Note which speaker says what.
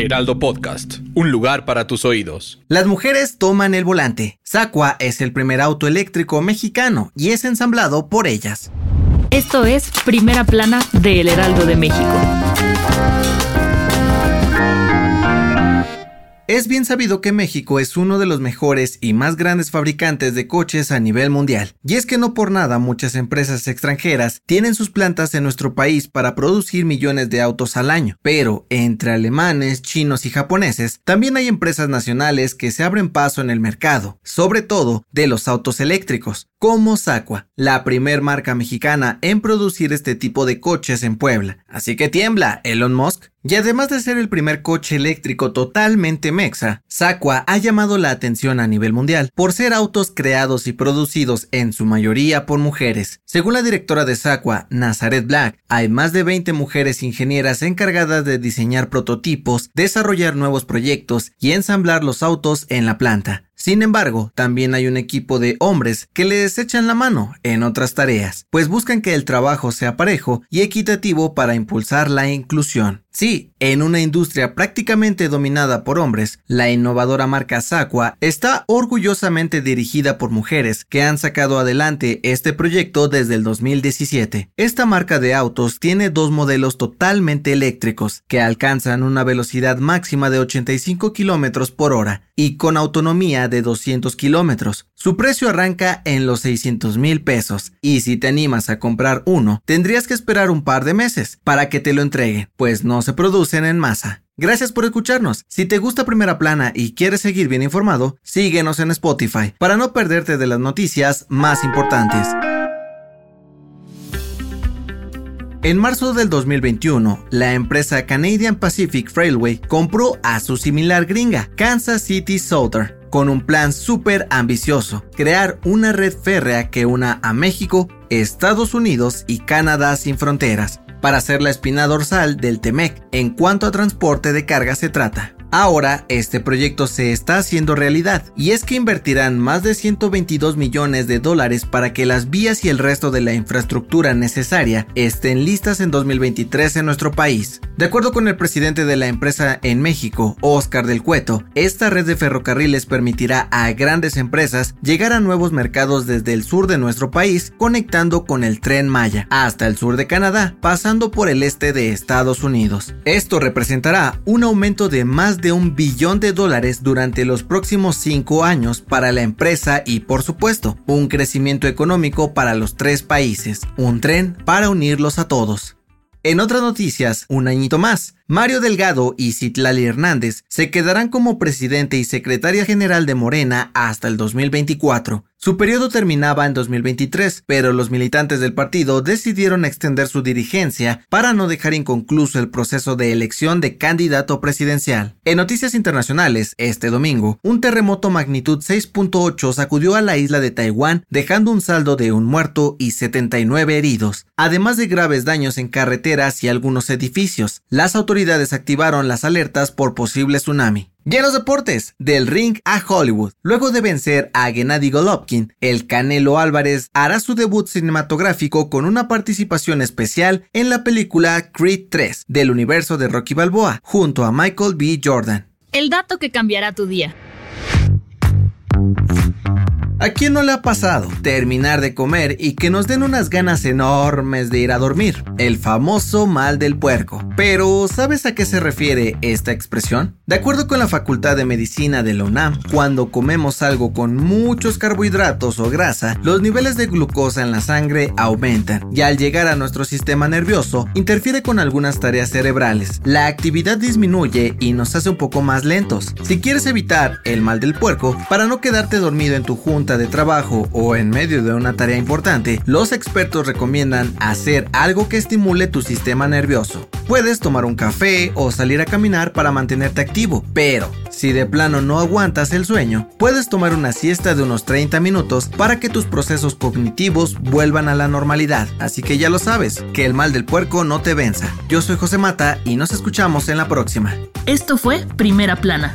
Speaker 1: Heraldo Podcast, un lugar para tus oídos.
Speaker 2: Las mujeres toman el volante. Sacua es el primer auto eléctrico mexicano y es ensamblado por ellas.
Speaker 3: Esto es Primera Plana de El Heraldo de México.
Speaker 2: Es bien sabido que México es uno de los mejores y más grandes fabricantes de coches a nivel mundial. Y es que no por nada muchas empresas extranjeras tienen sus plantas en nuestro país para producir millones de autos al año. Pero entre alemanes, chinos y japoneses, también hay empresas nacionales que se abren paso en el mercado, sobre todo de los autos eléctricos, como Sacua, la primer marca mexicana en producir este tipo de coches en Puebla. Así que tiembla, Elon Musk. Y además de ser el primer coche eléctrico totalmente mexa, Sacua ha llamado la atención a nivel mundial por ser autos creados y producidos en su mayoría por mujeres. Según la directora de Sacua, Nazaret Black, hay más de 20 mujeres ingenieras encargadas de diseñar prototipos, desarrollar nuevos proyectos y ensamblar los autos en la planta. Sin embargo, también hay un equipo de hombres que les echan la mano en otras tareas, pues buscan que el trabajo sea parejo y equitativo para impulsar la inclusión. Sí, en una industria prácticamente dominada por hombres, la innovadora marca Sacua está orgullosamente dirigida por mujeres que han sacado adelante este proyecto desde el 2017. Esta marca de autos tiene dos modelos totalmente eléctricos que alcanzan una velocidad máxima de 85 km por hora y con autonomía de 200 kilómetros. Su precio arranca en los 600 mil pesos y si te animas a comprar uno, tendrías que esperar un par de meses para que te lo entreguen, pues no se producen en masa. Gracias por escucharnos. Si te gusta Primera Plana y quieres seguir bien informado, síguenos en Spotify para no perderte de las noticias más importantes. En marzo del 2021, la empresa Canadian Pacific Railway compró a su similar gringa, Kansas City Southern, con un plan súper ambicioso, crear una red férrea que una a México, Estados Unidos y Canadá sin fronteras, para ser la espina dorsal del TEMEC en cuanto a transporte de carga se trata. Ahora este proyecto se está haciendo realidad y es que invertirán más de 122 millones de dólares para que las vías y el resto de la infraestructura necesaria estén listas en 2023 en nuestro país. De acuerdo con el presidente de la empresa en México, Oscar del Cueto, esta red de ferrocarriles permitirá a grandes empresas llegar a nuevos mercados desde el sur de nuestro país conectando con el tren Maya hasta el sur de Canadá, pasando por el este de Estados Unidos. Esto representará un aumento de más de un billón de dólares durante los próximos cinco años para la empresa y por supuesto un crecimiento económico para los tres países, un tren para unirlos a todos. En otras noticias, un añito más, Mario Delgado y Citlali Hernández se quedarán como presidente y secretaria general de Morena hasta el 2024. Su periodo terminaba en 2023, pero los militantes del partido decidieron extender su dirigencia para no dejar inconcluso el proceso de elección de candidato presidencial. En noticias internacionales, este domingo, un terremoto magnitud 6.8 sacudió a la isla de Taiwán, dejando un saldo de un muerto y 79 heridos, además de graves daños en carreteras y algunos edificios. Las activaron las alertas por posible tsunami. Y en los deportes, del ring a Hollywood. Luego de vencer a Gennady Golovkin, el Canelo Álvarez hará su debut cinematográfico con una participación especial en la película Creed 3 del universo de Rocky Balboa, junto a Michael B. Jordan.
Speaker 3: El dato que cambiará tu día.
Speaker 2: ¿A quién no le ha pasado terminar de comer y que nos den unas ganas enormes de ir a dormir? El famoso mal del puerco. Pero, ¿sabes a qué se refiere esta expresión? De acuerdo con la Facultad de Medicina de la UNAM, cuando comemos algo con muchos carbohidratos o grasa, los niveles de glucosa en la sangre aumentan y al llegar a nuestro sistema nervioso interfiere con algunas tareas cerebrales. La actividad disminuye y nos hace un poco más lentos. Si quieres evitar el mal del puerco, para no quedarte dormido en tu junta de trabajo o en medio de una tarea importante, los expertos recomiendan hacer algo que estimule tu sistema nervioso. Puedes tomar un café o salir a caminar para mantenerte activo, pero si de plano no aguantas el sueño, puedes tomar una siesta de unos 30 minutos para que tus procesos cognitivos vuelvan a la normalidad. Así que ya lo sabes, que el mal del puerco no te venza. Yo soy José Mata y nos escuchamos en la próxima.
Speaker 3: Esto fue Primera Plana,